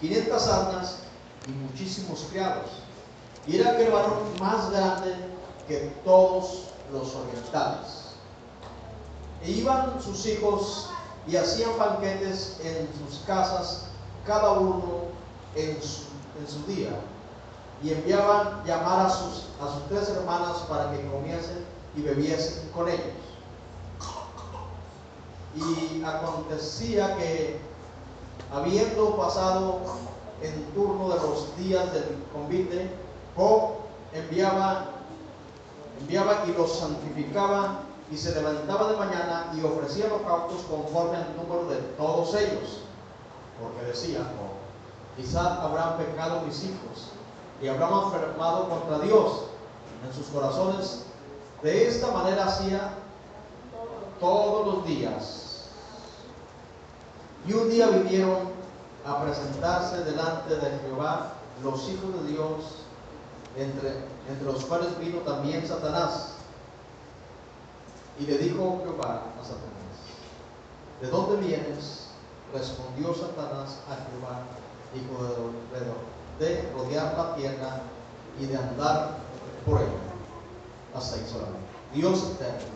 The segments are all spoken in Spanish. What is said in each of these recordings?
500 armas y muchísimos criados. Y era aquel varón más grande que todos los orientales. E iban sus hijos y hacían banquetes en sus casas, cada uno en su, en su día. Y enviaban llamar a sus, a sus tres hermanas para que comiesen y bebiesen con ellos. Y acontecía que, habiendo pasado en turno de los días del convite, Job enviaba, enviaba y los santificaba y se levantaba de mañana y ofrecía los cautos conforme al número de todos ellos. Porque decía, oh, quizá habrán pecado mis hijos y habrán enfermado contra Dios en sus corazones. De esta manera hacía todos los días. Y un día vinieron a presentarse delante de Jehová los hijos de Dios, entre, entre los cuales vino también Satanás. Y le dijo Jehová a Satanás, ¿de dónde vienes? Respondió Satanás a Jehová, hijo de, de rodear la tierra y de andar por ella. Hasta ahí solamente. Dios eterno,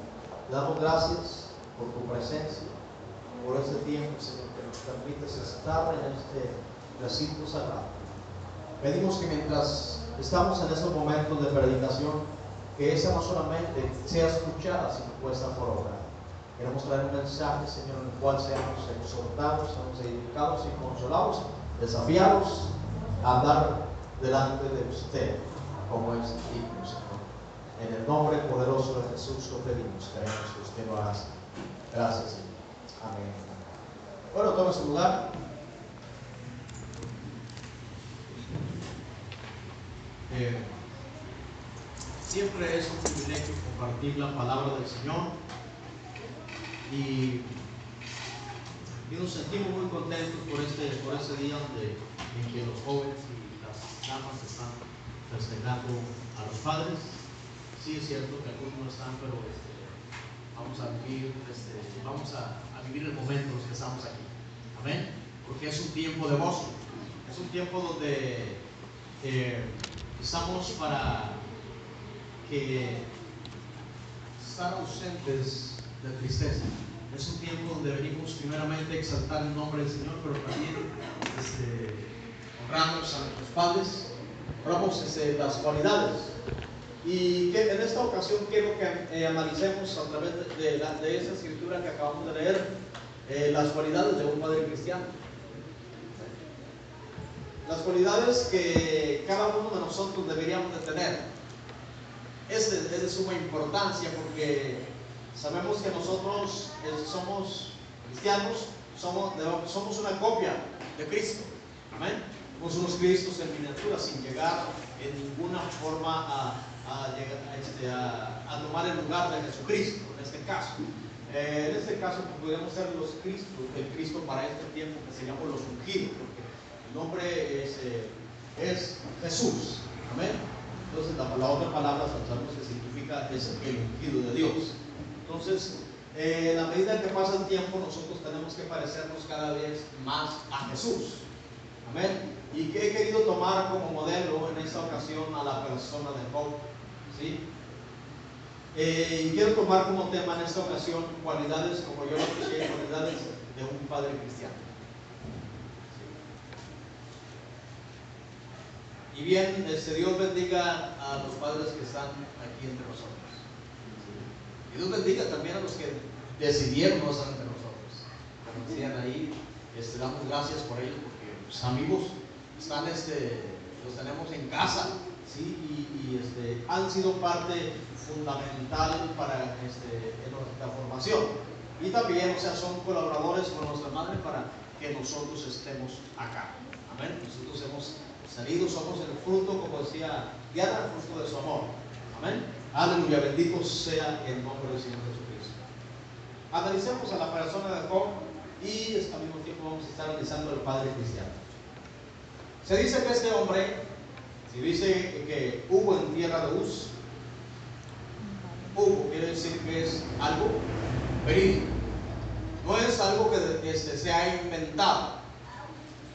damos gracias por tu presencia, por este tiempo, Señor, que nos permites estar en este recinto sagrado. Pedimos que mientras estamos en estos momentos de predicación, que esa no solamente sea escuchada, sino puesta por obra. Queremos traer un mensaje, Señor, en el cual seamos exhortados, seamos edificados y consolados, desafiados a andar delante de usted, como es digno, Señor. En el nombre poderoso de Jesús lo pedimos, queremos que usted lo haga. Gracias, Señor. Bueno, tome su lugar. Eh, siempre es un privilegio compartir la palabra del Señor y, y nos sentimos muy contentos por este, por este día donde, en que los jóvenes y las damas están festejando a los padres. Sí es cierto que algunos no están, pero este, vamos a vivir, este, vamos a, vivir el momento en los que estamos aquí. Amén. Porque es un tiempo de gozo. Es un tiempo donde eh, estamos para que estar ausentes de tristeza. Es un tiempo donde venimos primeramente a exaltar el nombre del Señor, pero también este, honramos a nuestros padres, honramos este, las cualidades. Y en esta ocasión quiero que eh, analicemos a través de, la, esa escritura que acabamos de leer eh, las cualidades de un padre cristiano. Las cualidades que cada uno de nosotros deberíamos de tener es es de suma importancia porque sabemos que nosotros eh, somos cristianos, somos, somos una copia de Cristo. Amén. Somos unos Cristos en miniatura sin llegar en ninguna forma a, a, llegar, a, este, a, tomar el lugar de Jesucristo, en este caso. Eh, en este caso pues, podríamos ser los Cristos, el Cristo para este tiempo que se llama los ungidos, porque el nombre es, eh, es Jesús. Amén. Entonces la, la, otra palabra sabemos que significa es el ungido de Dios. Entonces, eh, a medida que pasa el tiempo, nosotros tenemos que parecernos cada vez más a Jesús. Amén. Y que he querido tomar como modelo en esta ocasión a la persona de Job. ¿Sí? Eh, quiero tomar como tema en esta ocasión cualidades, como yo lo escuché, cualidades de un padre cristiano. Y bien, este, Dios bendiga a los padres que están aquí entre nosotros. Y Dios bendiga también a los que decidieron no estar entre nosotros. Como decían ahí, este, damos gracias por ellos porque los amigos están, este, los tenemos en casa, Y, este, han sido parte fundamental para este, nuestra formación. Y también, o sea, son colaboradores con nuestra madre para que nosotros estemos acá. Amén. Nosotros hemos salido, somos el fruto, como decía Diana, el fruto de su amor. Amén. Aleluya, bendito sea el nombre del Señor Jesucristo. Analicemos a la persona de Job y al mismo tiempo vamos a estar analizando al Padre Cristiano. Se dice que este hombre, se dice que hubo en tierra de Uz, hubo quiere decir que es algo verídico. No es algo que este, se ha inventado.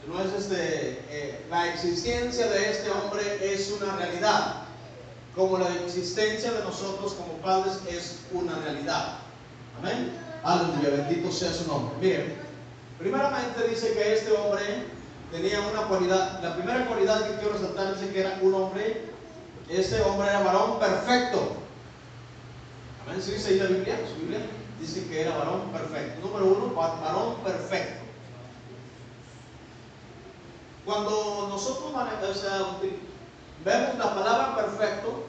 no es este, eh, la existencia de este hombre es una realidad, como la existencia de nosotros como padres es una realidad. Amén. Aleluya, bendito sea su nombre. Miren, primeramente dice que este hombre tenía una cualidad, la primera cualidad que quiero resaltar es que era un hombre, este hombre era varón perfecto. Amén. ¿Sí dice ahí la Biblia? ¿Su Biblia? Dice que era varón perfecto. Número uno, varón perfecto. Cuando nosotros vemos la palabra perfecto,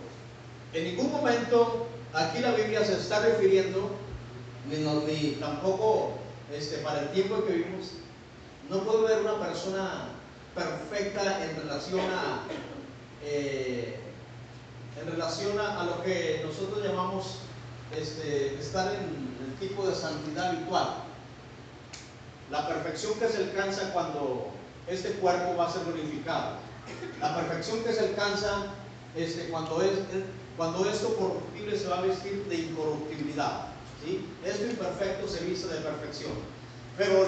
en ningún momento aquí la Biblia se está refiriendo, ni, ni tampoco este, para el tiempo que vivimos, no puede ver una persona perfecta en relación a, eh, en relación a, lo que nosotros llamamos este, estar en el tipo de santidad habitual. La perfección que se alcanza cuando este cuerpo va a ser glorificado. La perfección que se alcanza este, cuando, es, cuando esto corruptible se va a vestir de incorruptibilidad. ¿sí? Esto imperfecto se viste de perfección. Pero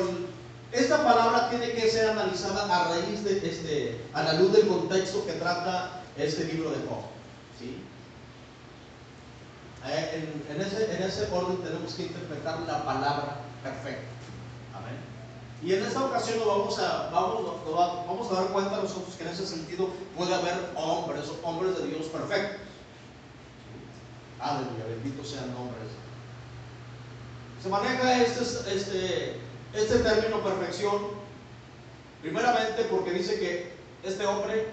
esta palabra tiene que ser analizada a raíz de este, a la luz del contexto que trata este libro de Job. ¿sí? Eh, en, ese, en ese orden tenemos que interpretar la palabra perfecta. Amén. Y en esta ocasión nos vamos a, vamos, vamos a dar cuenta nosotros que en ese sentido puede haber hombres, hombres de Dios perfectos. Aleluya, bendito sea el nombre. Se maneja este, este este término perfección, primeramente porque dice que este hombre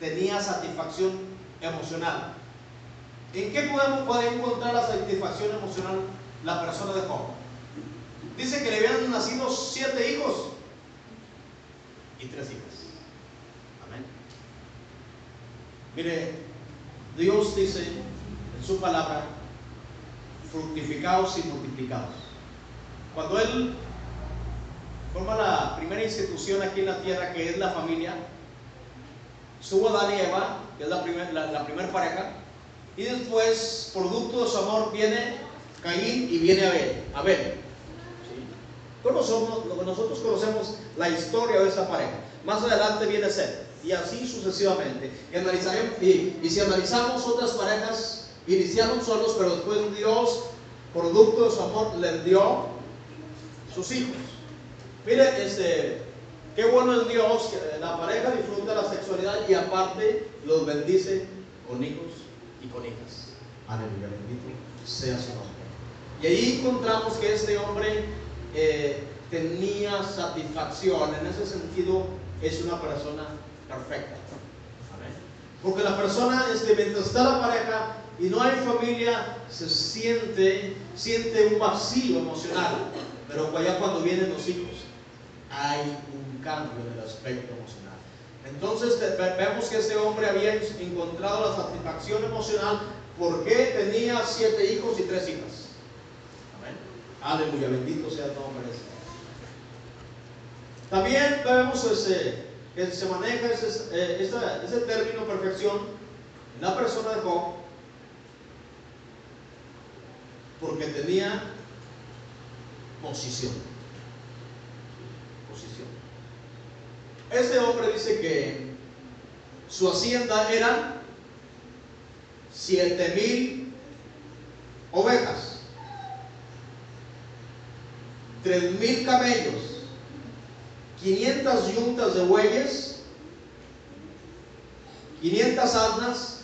tenía satisfacción emocional. ¿En qué podemos poder encontrar la satisfacción emocional la persona de Job? Dice que le habían nacido siete hijos y tres hijas. Amén. Mire, Dios dice en su palabra, fructificados y multiplicados. Cuando Él forma la primera institución aquí en la tierra, que es la familia, subo a Adán y Eva, que es la primera la, primer pareja, y después, producto de su amor, viene Caín y viene Abel. Abel. ¿Sí? nosotros conocemos la historia de esa pareja. Más adelante viene Seth. Y así sucesivamente. Y, y, y si analizamos otras parejas, iniciaron solos, pero después Dios, producto de su amor, les dio sus hijos. Mire, este, qué bueno es Dios que la pareja disfruta la sexualidad y aparte los bendice con hijos y con hijas. Aleluya, bendito sea su nombre. Y ahí encontramos que este hombre eh, tenía satisfacción, en ese sentido es una persona perfecta. Amén. Porque la persona, este, mientras está la pareja y no hay familia, se siente, siente un vacío emocional. Pero allá cuando vienen los hijos, hay un cambio en el aspecto emocional. Entonces vemos que este hombre había encontrado la satisfacción emocional porque tenía siete hijos y tres hijas. Amén. Aleluya, bendito sea el nombre de También vemos ese, que se maneja ese, eh, ese término perfección en la persona de Job porque tenía posición. Posición. Este hombre dice que su hacienda siete mil ovejas, tres mil camellos, 500 yuntas de bueyes, 500 asnas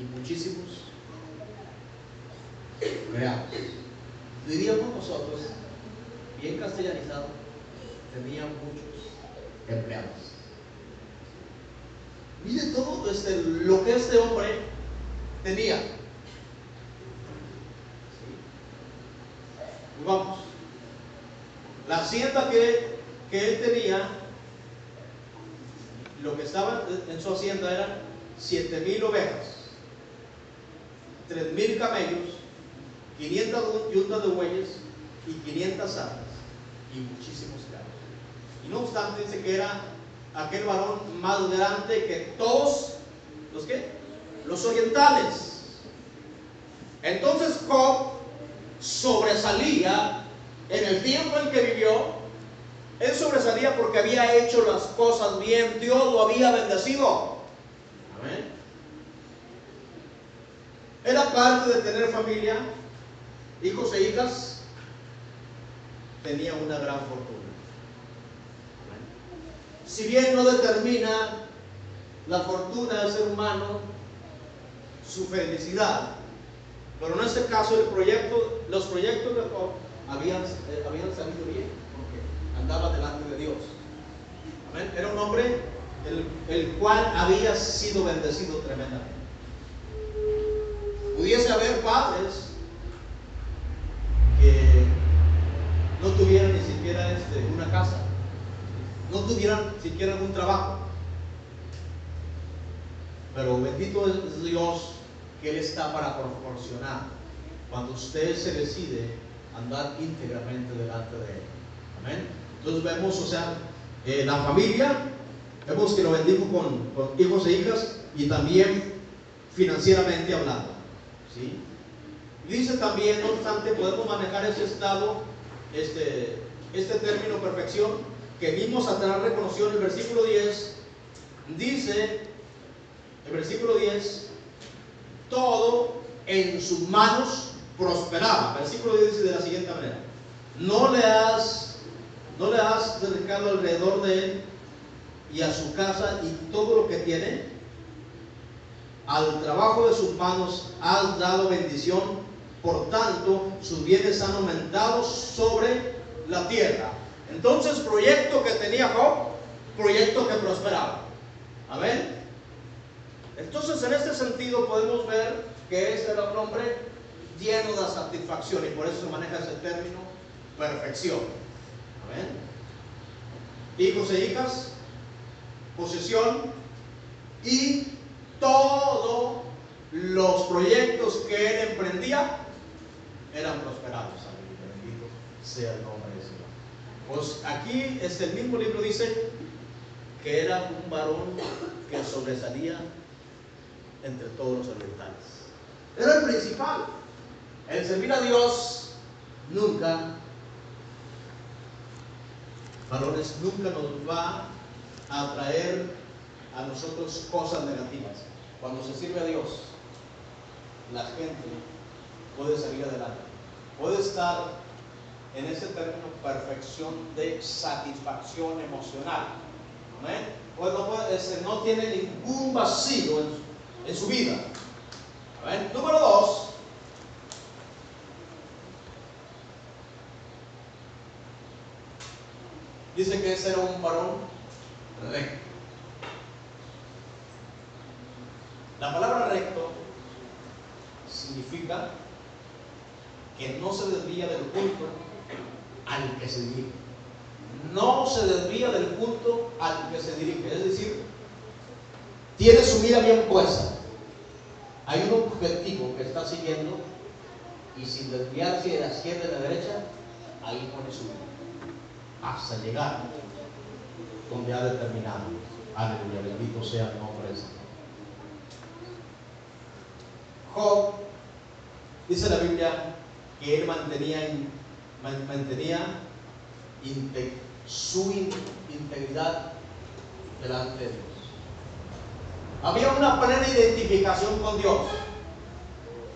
y muchísimos reales diríamos nosotros, bien castellanizado, tenía muchos empleados. Mire todo este, lo que este hombre tenía. vamos. La hacienda que, que él tenía, lo que estaba en su hacienda eran siete mil ovejas, tres mil camellos, 500 yuntas de bueyes y 500 asnas y muchísimos carros. Y no obstante dice que era aquel varón más grande que todos los que los orientales. Entonces Job sobresalía en el tiempo en que vivió Él sobresalía porque había hecho las cosas bien. Dios lo había bendecido. Amén. Era parte de tener familia, hijos e hijas. Tenía una gran fortuna. Si bien no determina la fortuna del ser humano su felicidad, pero en este caso el proyecto, los proyectos de Job habían, eh, habían salido bien, porque andaba delante de Dios. Amén. Era un hombre el, el cual había sido bendecido tremendamente. Pudiese haber padres que no tuvieran ni siquiera casa, no tuvieran siquiera un trabajo. Pero bendito es Dios que Él está para proporcionar cuando usted se decide andar íntegramente delante de Él. Amén. Entonces vemos, o sea, eh, la familia, vemos que lo bendijo con, con, hijos e hijas y también financieramente hablando. ¿sí? Dice también, no obstante, podemos manejar ese estado, este, este término perfección, que mismo Satanás reconoció en el versículo 10. Dice, el versículo 10, todo en sus manos prosperaba. Versículo 10 dice de la siguiente manera: No le has, no le has dedicado alrededor de él y a su casa y todo lo que tiene. Al trabajo de sus manos has dado bendición, por tanto sus bienes han aumentado sobre la tierra. Entonces, proyecto que tenía Job, proyecto que prosperaba. Amén. Entonces, en este sentido podemos ver que este era un hombre lleno de satisfacción y por eso se maneja ese término perfección. Amén. Hijos e hijas, posesión y todos los proyectos que él emprendía eran prosperados. Bendito sea el nombre. Pues aquí este, el mismo libro dice que era un varón que sobresalía entre todos los orientales. Era el principal. El servir a Dios nunca, valores, nunca nos va a traer a nosotros cosas negativas. Cuando se sirve a Dios, la gente puede salir adelante. Puede estar en ese término perfección de satisfacción emocional. Pues no, puede, ese, no tiene ningún vacío en, su vida. Número dos. Dice que ese era un varón recto. La palabra recto significa que no se desvía del culto al que se dirige. No se desvía del culto al que se dirige. Es decir, tiene su vida bien puesta. Hay un objetivo que está siguiendo y sin desviarse de la izquierda y de la derecha, ahí pone su vida. Hasta llegar donde ha determinado. Aleluya, bendito sea el nombre de Señor. Job, dice la Biblia, que él mantenía, mantenía su integridad delante de Dios. Había una plena identificación con Dios.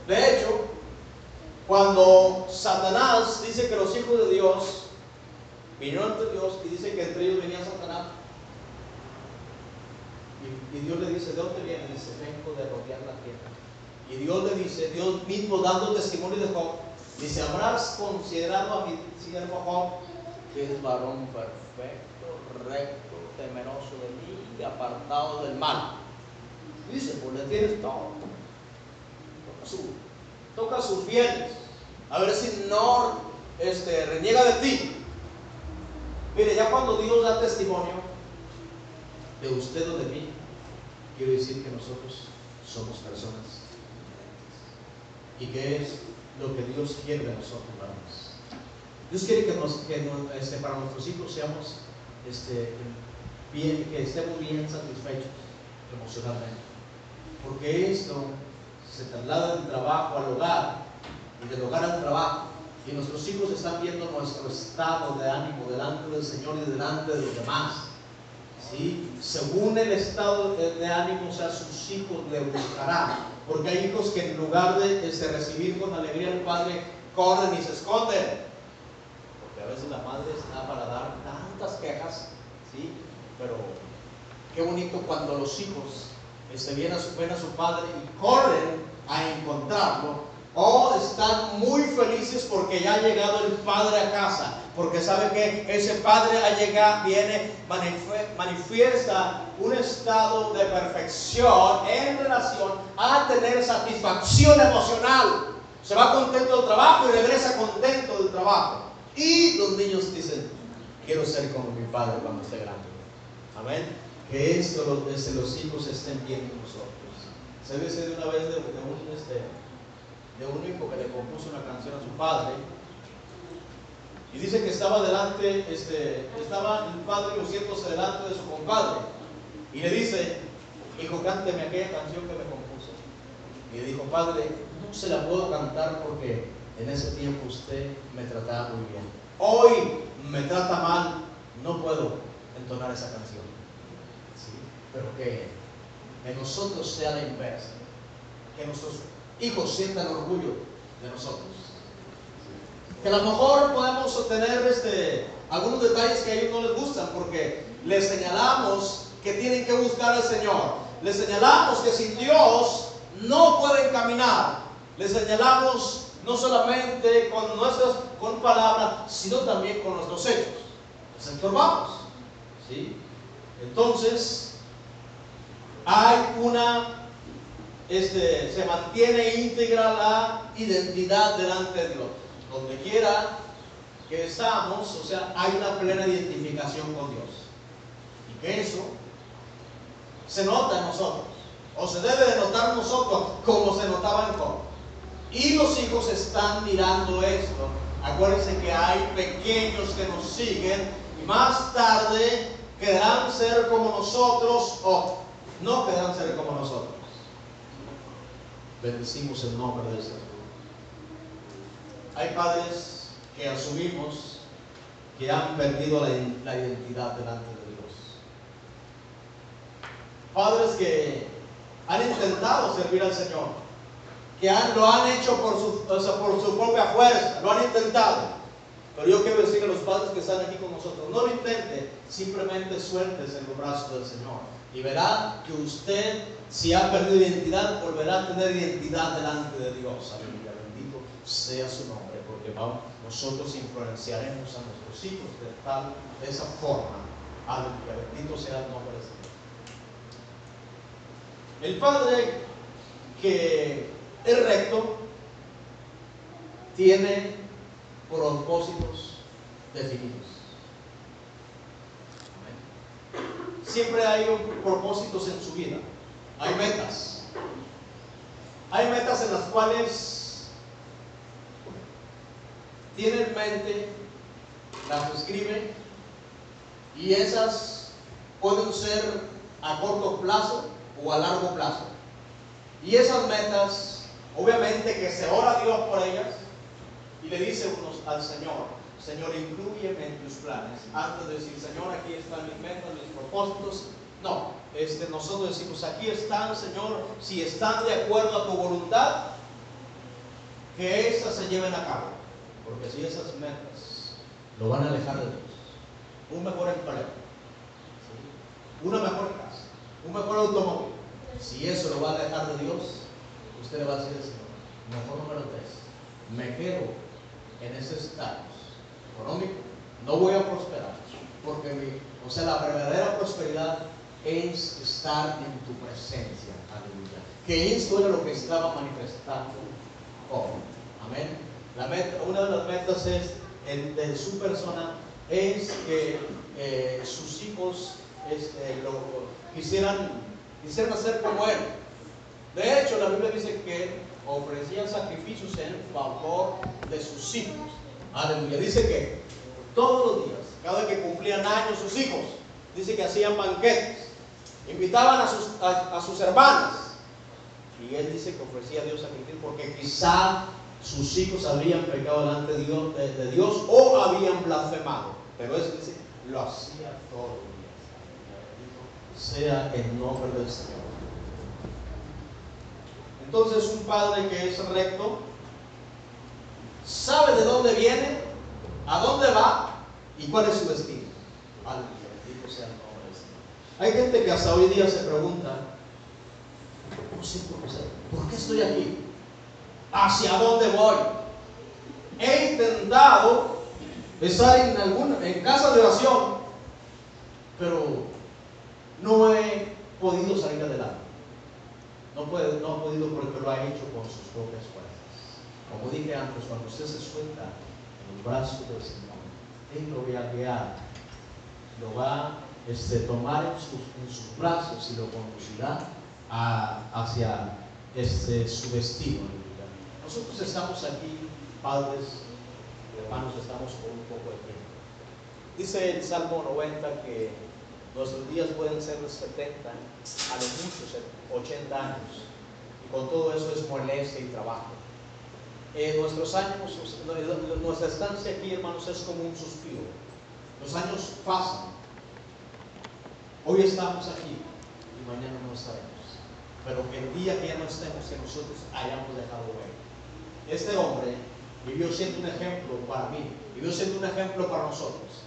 De hecho, cuando Satanás dice que los hijos de Dios vinieron ante Dios y dice que entre ellos venía Satanás, y, Dios le dice, ¿de dónde viene? Dice, vengo de rodear la tierra. Y Dios le dice, Dios mismo dando testimonio de Job, dice, habrás considerado a mi siervo Job, que es varón perfecto, recto, temeroso de mí y apartado del mal. Dice, pues le tienes todo. Toca, su, toca sus bienes. A ver si no este, reniega de ti. Mire, ya cuando Dios da testimonio de usted o de mí, quiero decir que nosotros somos personas y que es lo que Dios quiere de nosotros, hermanos. Dios quiere que, nos, que este, para nuestros hijos seamos este, bien, que estemos bien satisfechos emocionalmente. Porque esto se traslada del trabajo al hogar y del hogar al trabajo y nuestros hijos están viendo nuestro estado de ánimo delante del Señor y delante de los demás, ¿sí? según el estado de, ánimo, o sea, sus hijos le buscarán. Porque hay hijos que en lugar de recibir con alegría al Padre, corren y se esconden. Porque a veces la madre está para dar tantas quejas, ¿sí? Pero qué bonito cuando los hijos este, vienen, ven a su padre y corren a encontrarlo o están muy felices porque ya ha llegado el padre a casa, porque sabe que ese padre ha llegado, viene, manifiesta un estado de perfección en relación a tener satisfacción emocional. Se va contento del trabajo y regresa contento del trabajo. Y los niños dicen, quiero ser como mi padre cuando esté grande. Amén. Que esto los, los hijos estén viendo nosotros. Se dice de una vez de, de un este, de un hijo que le compuso una canción a su padre. Y dice que estaba delante, este, estaba el padre luciéndose delante de su compadre. Y le dice, hijo, cánteme aquella canción que me compuso. Y le dijo, padre, no se la puedo cantar porque en ese tiempo usted me trataba muy bien. Hoy me trata mal, no puedo entonar esa canción. Pero que en nosotros sea la inversa. Que nosotros hijos sientan orgullo de nosotros. Que a lo mejor podemos obtener este, algunos detalles que a ellos no les gustan porque les señalamos que tienen que buscar al Señor. Les señalamos que sin Dios no pueden caminar. Les señalamos no solamente con nuestras con palabras, sino también con nuestros hechos. Les. ¿sí? Entonces, hay una este, se mantiene íntegra la identidad delante de Dios. Donde quiera que estamos, o sea, hay una plena identificación con Dios. Y que eso se nota en nosotros, o se debe de notar nosotros, como se notaba en Job. Y los hijos están mirando esto. Acuérdense que hay pequeños que nos siguen y más tarde querrán ser como nosotros o no querrán ser como nosotros bendecimos el nombre del Señor. Hay padres que asumimos que han perdido la, identidad delante de Dios. Padres que han intentado servir al Señor, que lo han hecho por su, por su propia fuerza, lo han intentado. Pero yo quiero decir a los padres que están aquí con nosotros, no lo intente, simplemente sueltes en los brazos del Señor. Y verá que usted, si ha perdido identidad, volverá a tener identidad delante de Dios. Aleluya, bendito sea su nombre, porque nosotros influenciaremos a nuestros hijos de tal, de esa forma. Aleluya, bendito sea el nombre de Dios. El Padre que es recto tiene propósitos definidos. Siempre hay propósitos en su vida. Hay metas. Hay metas en las cuales tiene en mente, las escribe y esas pueden ser a corto plazo o a largo plazo. Y esas metas, obviamente que se ora a Dios por ellas y le dice unos al Señor, Señor, incluyeme en tus planes. Antes de decir, Señor, aquí están mis metas, mis propósitos. No, este, nosotros decimos, aquí están, Señor, si están de acuerdo a tu voluntad, que esas se lleven a cabo. Porque si esas metas lo van a alejar de Dios, un mejor empleo, una mejor casa, un mejor automóvil, si eso lo va a alejar de Dios, usted le va a decir, Señor, mejor número tres, me quedo en ese estado económico, no voy a prosperar. Porque mi, o sea, la verdadera prosperidad es estar en tu presencia. Aleluya. Que esto era lo que estaba manifestando Amén. La meta, una de las metas es, de su persona es que eh, sus hijos este, lo, quisieran, quisieran hacer como él. De hecho, la Biblia dice que ofrecían sacrificios en favor de sus hijos. Aleluya. Dice que todos los días, cada vez que cumplían años sus hijos, dice que hacían banquetes, invitaban a sus, a, sus hermanas. Y él dice que ofrecía a Dios sacrificio porque quizá sus hijos habían pecado delante de Dios, de, Dios o habían blasfemado. Pero es decir, lo hacía todos los días. Sea el nombre del Señor. Entonces un padre que es recto sabe de dónde viene, a dónde va y cuál es su destino. Bendito sea el nombre del Señor. Hay gente que hasta hoy día se pregunta, ¿cómo siento ¿Por qué estoy aquí? ¿Hacia dónde voy? He intentado estar en alguna, en casa de oración, pero no he podido salir adelante. No, puede, no ha podido porque lo ha hecho con sus propias antes, cuando usted se suelta en el brazo del Señor, Él lo va a guiar, lo va a tomar en sus, brazos y lo conducirá hacia este, su destino. Nosotros estamos aquí, padres, hermanos, estamos por un poco de tiempo. Dice el Salmo 90 que nuestros días pueden ser de 70, a lo muchos 80 años. Y con todo eso es molestia y trabajo. Eh, nuestros años, nuestra estancia aquí, hermanos, es como un suspiro. Los años pasan. Hoy estamos aquí y mañana no estaremos. Pero el día que ya no estemos, que nosotros hayamos dejado ver. Este hombre vivió siendo un ejemplo para mí, vivió siendo un ejemplo para nosotros.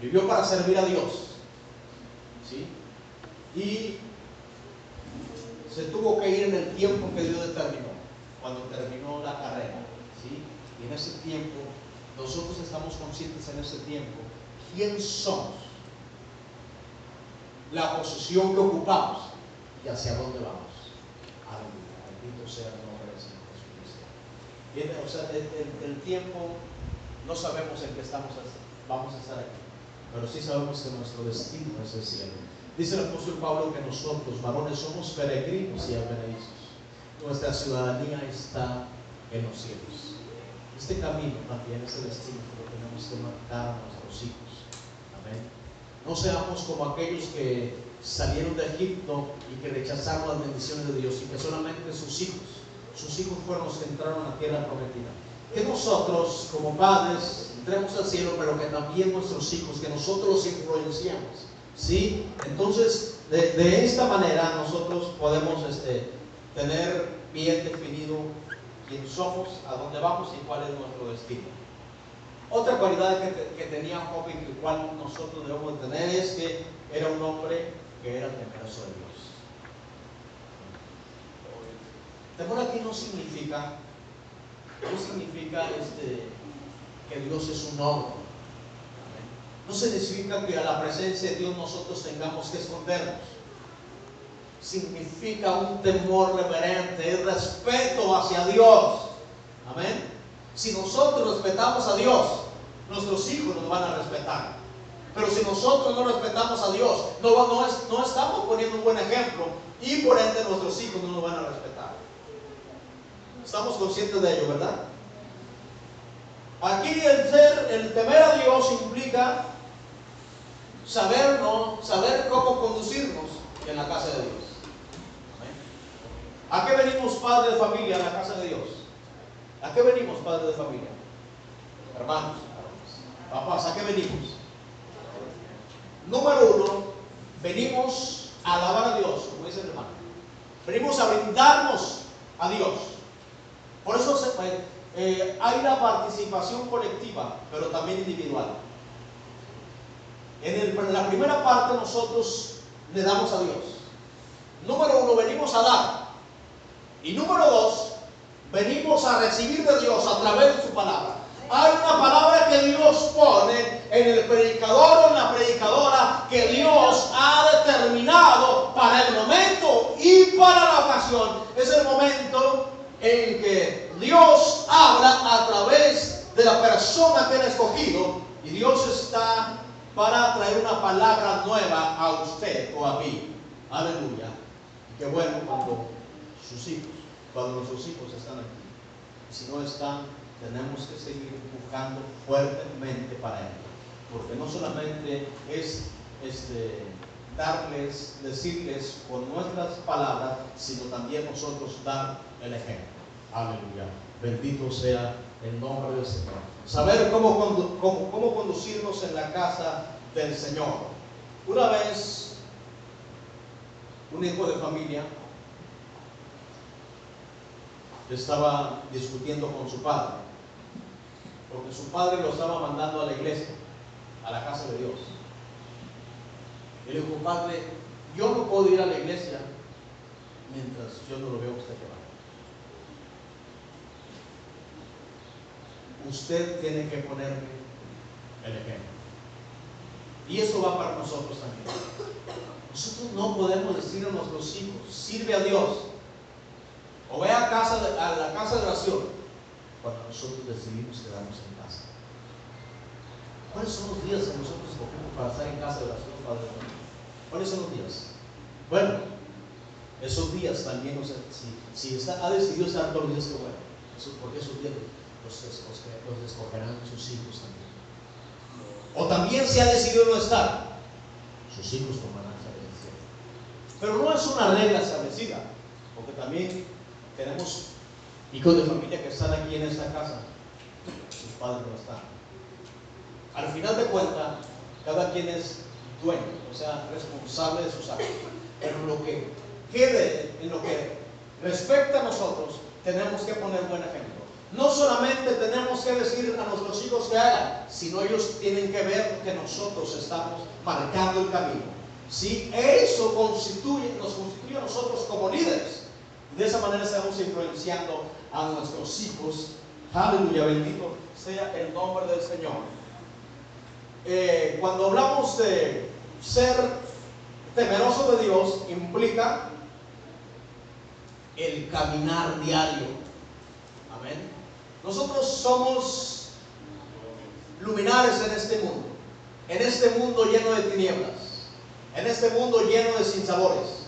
Vivió para servir a Dios y se tuvo que ir en el tiempo que Dios determinó, cuando terminó la carrera. ¿sí? Y en ese tiempo, nosotros estamos conscientes en ese tiempo, quién somos, la posición que ocupamos y hacia dónde vamos. Aleluya, bendito sea el nombre del Señor Jesucristo. O sea, el, el tiempo no sabemos en qué estamos, vamos a estar aquí pero sí sabemos que nuestro destino es el cielo. Dice el apóstol Pablo que nosotros, varones, somos peregrinos y advenedizos. Nuestra ciudadanía está en los cielos. Este camino también, este destino que tenemos que marcar a nuestros hijos. Amén. No seamos como aquellos que salieron de Egipto y que rechazaron las bendiciones de Dios y que solamente sus hijos, sus hijos fueron los que entraron a la tierra prometida. Que nosotros, como padres, entremos al cielo, pero que también nuestros hijos, que nosotros los influenciamos. ¿Sí? Entonces, de, esta manera nosotros podemos este, tener bien definido quién somos, a dónde vamos y cuál es nuestro destino. Otra cualidad que, tenía Job y que cual nosotros debemos tener es que era un hombre que era temeroso de Dios. Temor aquí no significa, no significa este, que Dios es un hombre. No significa que a la presencia de Dios nosotros tengamos que escondernos. Significa un temor reverente, el respeto hacia Dios. Amén. Si nosotros respetamos a Dios, nuestros hijos nos van a respetar. Pero si nosotros no respetamos a Dios, no, no, no estamos poniendo un buen ejemplo y por ende nuestros hijos no nos van a respetar. Estamos conscientes de ello, ¿verdad? Aquí el ser, el temer a Dios implica saber, ¿no? saber cómo conducirnos en la casa de Dios. ¿A qué venimos padres de familia a la casa de Dios? ¿A qué venimos padres de familia? Hermanos, papás, ¿a qué venimos? Número uno, venimos a alabar a Dios, como dice el hermano. Venimos a brindarnos a Dios. Por eso eh, hay la participación colectiva, pero también individual. En, la primera parte nosotros le damos a Dios. Número uno, venimos a dar. Y número dos, venimos a recibir de Dios a través de su palabra. Hay una palabra que Dios pone en el predicador o en la predicadora que Dios ha determinado para el momento y para la ocasión. Es el momento en que Dios habla a través de la persona que ha escogido y Dios está para traer una palabra nueva a usted o a mí. Aleluya. Qué bueno cuando sus hijos, cuando nuestros hijos están aquí. Si no están, tenemos que seguir empujando fuertemente para ello. Porque no solamente es este, darles, decirles con nuestras palabras, sino también nosotros dar el ejemplo. Aleluya. Bendito sea el nombre del Señor. Saber cómo, cómo, cómo conducirnos en la casa del Señor. Una vez, un hijo de familia estaba discutiendo con su padre, porque su padre lo estaba mandando a la iglesia, a la casa de Dios. Le dijo, padre, yo no puedo ir a la iglesia mientras yo no lo veo usted. Usted tiene que ponerme el ejemplo. Y eso va para nosotros también. Nosotros no podemos decir a nuestros hijos, sirve a Dios. O ve a, casa a la casa de oración. Cuando nosotros decidimos quedarnos en casa. ¿Cuáles son los días que nosotros escogemos para estar en casa de oración, Padre? ¿Cuáles son los días? Bueno, esos días también, o sea, si, está, ha decidido estar todos los días, que bueno, porque esos días los, los escogerán sus hijos también. O también si ha decidido no estar, sus hijos tomarán esa decisión. Pero no es una regla establecida, porque también tenemos hijos de familia que están aquí en esta casa, sus padres no están. Al final de cuentas, cada quien es dueño, o sea, responsable de sus actos. Pero lo que quede, en lo que respecta a nosotros, tenemos que poner buen ejemplo. No solamente tenemos que decir a nuestros hijos que hagan, sino ellos tienen que ver que nosotros estamos marcando el camino. Si eso constituye, nos constituye a nosotros como líderes. De esa manera estamos influenciando a nuestros hijos. Aleluya, bendito sea el nombre del Señor. Eh, cuando hablamos de ser temeroso de Dios, implica el caminar diario. Amén. Nosotros somos luminares en este mundo, en este mundo lleno de tinieblas, en este mundo lleno de sinsabores,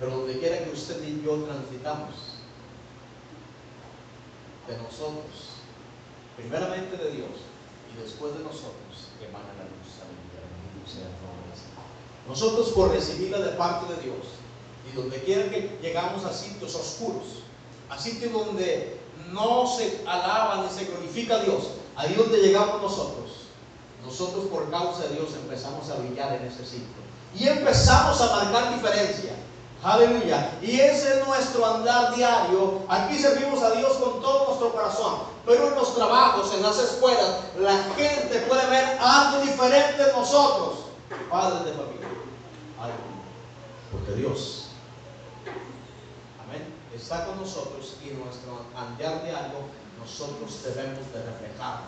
pero donde quiera que usted y yo transitamos, de nosotros, primeramente de Dios y después de nosotros, emana la luz. Nosotros por recibirla de parte de Dios y donde quiera que llegamos a sitios oscuros, a sitios donde no se alaba ni se glorifica a Dios, ahí donde llegamos nosotros, nosotros por causa de Dios empezamos a brillar en ese sitio. Y empezamos a marcar diferencia. Aleluya. Y ese es nuestro andar diario. Aquí servimos a Dios con todo nuestro corazón. Pero en los trabajos, en las escuelas, la gente puede ver algo diferente en nosotros. Padres de familia. Aleluya. Porque Dios está con nosotros y nuestro andar de algo nosotros debemos de reflejar.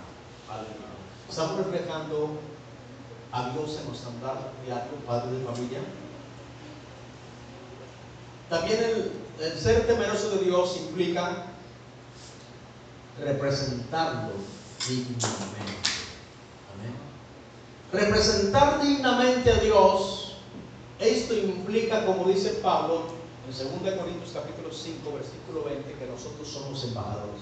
Estamos reflejando a Dios en nuestro andar diario, padre de familia. También el, ser temeroso de Dios implica representarlo dignamente. Amén. Representar dignamente a Dios, esto implica, como dice Pablo, en 2 Corintios capítulo 5, versículo 20, que nosotros somos embajadores.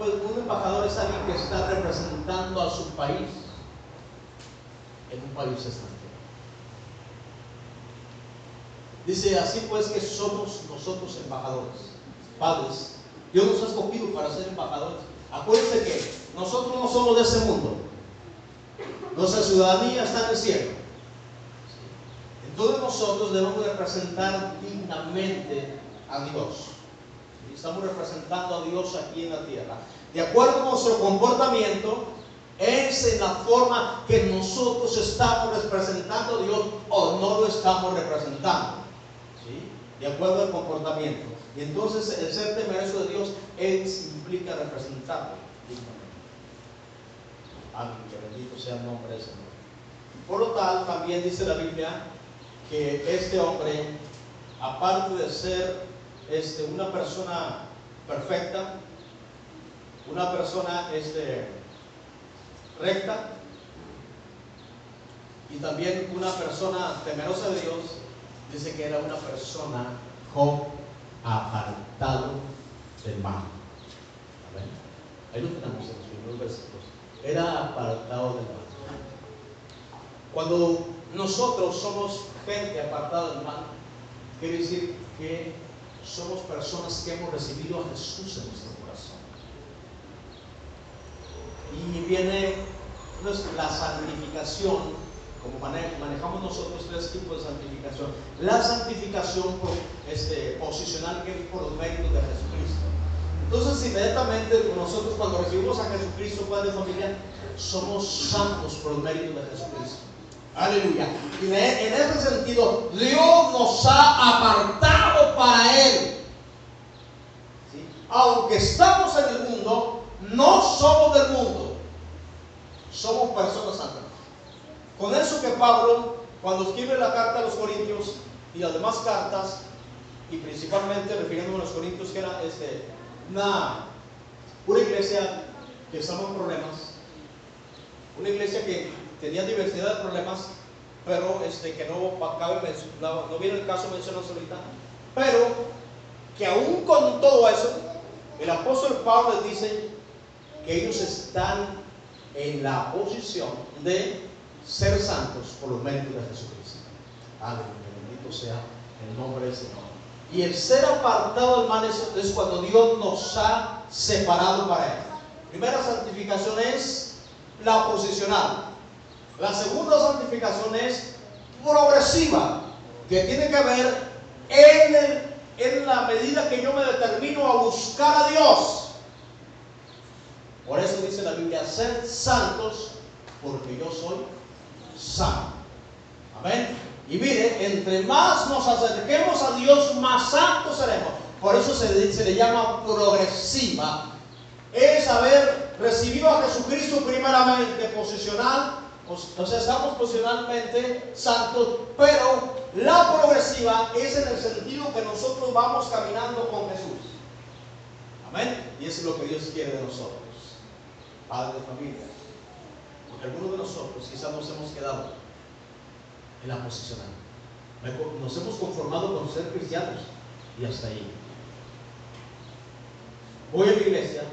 Un embajador es alguien que está representando a su país en un país extranjero. Dice así pues que somos nosotros embajadores, padres. Dios nos ha escogido para ser embajadores. Acuérdense que nosotros no somos de ese mundo. Nuestra ciudadanía está en el cielo. Todos nosotros debemos representar dignamente a Dios. Estamos representando a Dios aquí en la tierra. De acuerdo a nuestro comportamiento, es en la forma que nosotros estamos representando a Dios o no lo estamos representando. De acuerdo al comportamiento. Y entonces el ser temeroso de Dios es, implica representarlo dignamente. Amén. Que bendito sea el nombre del Señor. Por lo tal, también dice la Biblia que este hombre, aparte de ser este, una persona perfecta, una persona este, recta y también una persona temerosa de Dios, dice que era una persona con apartado del mal. Ahí lo tenemos en los primeros versículos. Era apartado del mal. Cuando nosotros somos gente apartada del mal, quiere decir que somos personas que hemos recibido a Jesús en nuestro corazón. Y viene pues, la santificación, como manejamos nosotros tres tipos de santificación. La santificación este, posicional que es por los méritos de Jesucristo. Entonces, inmediatamente nosotros cuando recibimos a Jesucristo, Padre de familia, somos santos por los méritos de Jesucristo. Aleluya. Y en ese sentido, Dios nos ha apartado para Él. Aunque estamos en el mundo, no somos del mundo. Somos personas santas. Con eso que Pablo, cuando escribe la carta a los Corintios y las demás cartas, y principalmente refiriéndome a los Corintios, que era este, una, iglesia que estaba en problemas, una iglesia que tenía diversidad de problemas, pero este, que no, no, viene el caso mencionado ahorita, pero que aún con todo eso, el apóstol Pablo dice que ellos están en la posición de ser santos por los méritos de Jesucristo. Aleluya, bendito sea el nombre del Señor. Y el ser apartado, hermanos, es cuando Dios nos ha separado para Él. Primera santificación es la posicional. La segunda santificación es progresiva, que tiene que ver en, en la medida que yo me determino a buscar a Dios. Por eso dice la Biblia, ser santos porque yo soy santo. Amén. Y mire, entre más nos acerquemos a Dios, más santos seremos. Por eso se, se le llama progresiva. Es haber recibido a Jesucristo primeramente posicional, o sea, estamos posicionalmente santos, pero la progresiva es en el sentido que nosotros vamos caminando con Jesús. Amén. Y es lo que Dios quiere de nosotros, padre de familia. Algunos de nosotros quizás nos hemos quedado en la posicional. Nos hemos conformado con ser cristianos y hasta ahí. Voy a la iglesia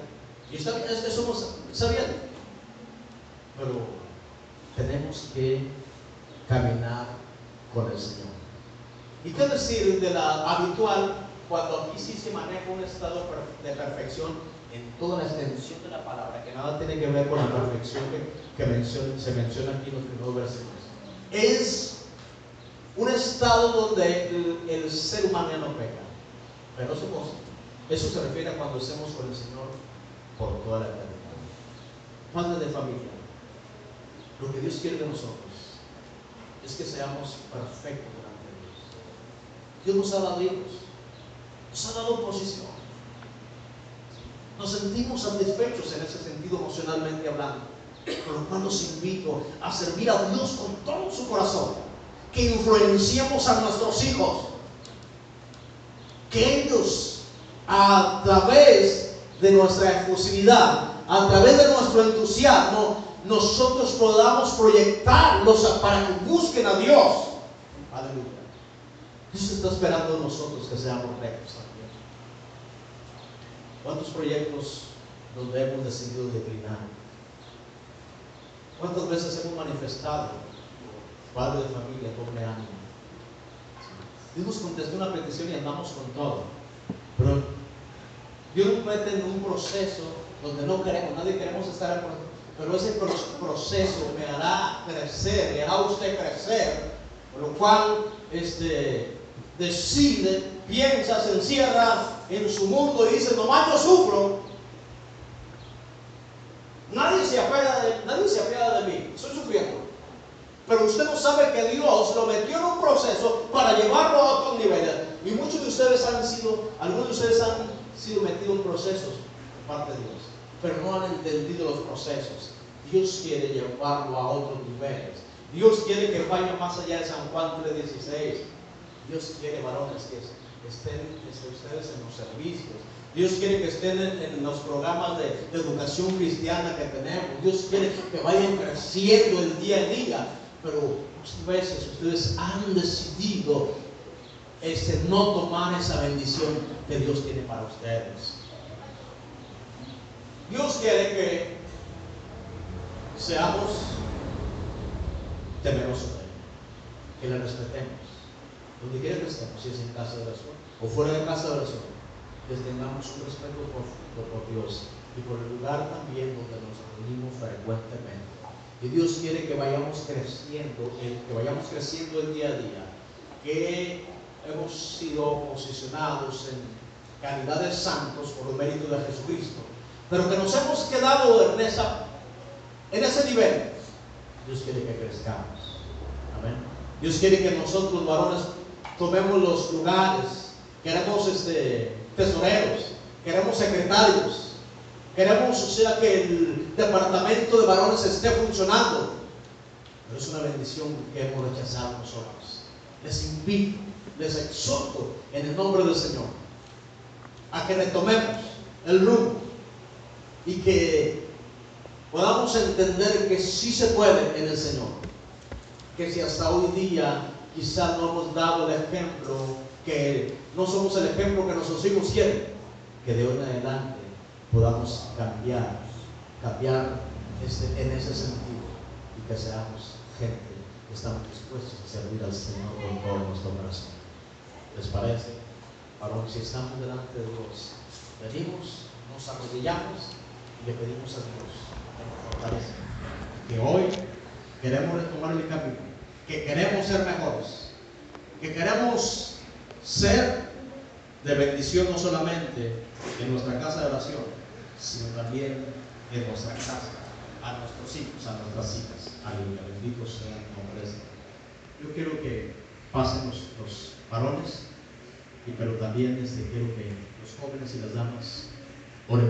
y está bien, somos, está bien, pero tenemos que caminar con el Señor. ¿Y qué decir de la habitual cuando aquí sí se maneja un estado de perfección en toda la extensión de la palabra, que nada tiene que ver con la perfección que, se menciona aquí en los primeros versículos? Es un estado donde el, ser humano ya no peca. Pero eso, eso se refiere a cuando estemos con el Señor por toda la eternidad. Padre de familia, lo que Dios quiere de nosotros es que seamos perfectos delante de Dios. Dios nos ha dado hijos, nos ha dado posición. Nos sentimos satisfechos en ese sentido emocionalmente hablando. Por lo cual los invito a servir a Dios con todo su corazón. Que influenciemos a nuestros hijos. Que ellos, a través de nuestra efusividad, a través de nuestro entusiasmo, nosotros podamos proyectarlos para que busquen a Dios. Aleluya. Dios está esperando de nosotros que seamos rectos. ¿Cuántos proyectos donde hemos decidido declinar? ¿Cuántas veces hemos manifestado, padre de familia, doble ánimo? Dios nos contestó una petición y andamos con todo. Pero Dios nos mete en un proceso donde no queremos, nadie queremos estar en pero ese proceso me hará crecer, me hará usted crecer, por lo cual este, decide, piensa, se encierra en su mundo y dice, nomás yo sufro. Nadie se apiada de, nadie se de mí, estoy sufriendo. Pero usted no sabe que Dios lo metió en un proceso para llevarlo a otros niveles. Y muchos de ustedes han sido, algunos de ustedes han sido metidos en procesos de parte de Dios pero no han entendido los procesos. Dios quiere llevarlo a otros niveles. Dios quiere que vaya más allá de San Juan 3:16. Dios quiere varones que estén ustedes en los servicios. Dios quiere que estén en, los programas de, educación cristiana que tenemos. Dios quiere que vayan creciendo el día a día. Pero muchas veces ustedes han decidido este, no tomar esa bendición que Dios tiene para ustedes. Dios quiere que seamos temerosos de Él, que le respetemos, donde quiera que estemos, si es en casa de oración o fuera de casa de oración, les tengamos un respeto profundo por Dios y por el lugar también donde nos reunimos frecuentemente. Y Dios quiere que vayamos creciendo, que vayamos creciendo el día a día, que hemos sido posicionados en calidad de santos por el mérito de Jesucristo, pero que nos hemos quedado en, esa, en ese nivel. Dios quiere que crezcamos. Amén. Dios quiere que nosotros, varones, tomemos los lugares. Queremos este, tesoreros, queremos secretarios, queremos, que el departamento de varones esté funcionando. Pero es una bendición que hemos rechazado nosotros. Les invito, les exhorto en el nombre del Señor a que retomemos el rumbo y que podamos entender que sí se puede en el Señor. Que si hasta hoy día quizás no hemos dado el ejemplo, que no somos el ejemplo que nuestros hijos quieren, que de hoy en adelante podamos cambiar, cambiar este, en ese sentido y que seamos gente que estamos dispuestos a servir al Señor con todo nuestro corazón. ¿Les parece? Ahora, si estamos delante de Dios, venimos, nos arrodillamos y le pedimos a Dios que. Que hoy queremos retomar el camino, que queremos ser mejores, que queremos ser de bendición no solamente en nuestra casa de oración, sino también en nuestra casa, a nuestros hijos, a nuestras hijas. Aleluya, bendito sea el nombre de Yo quiero que pasen los, varones y pero también este, quiero que los jóvenes y las damas oren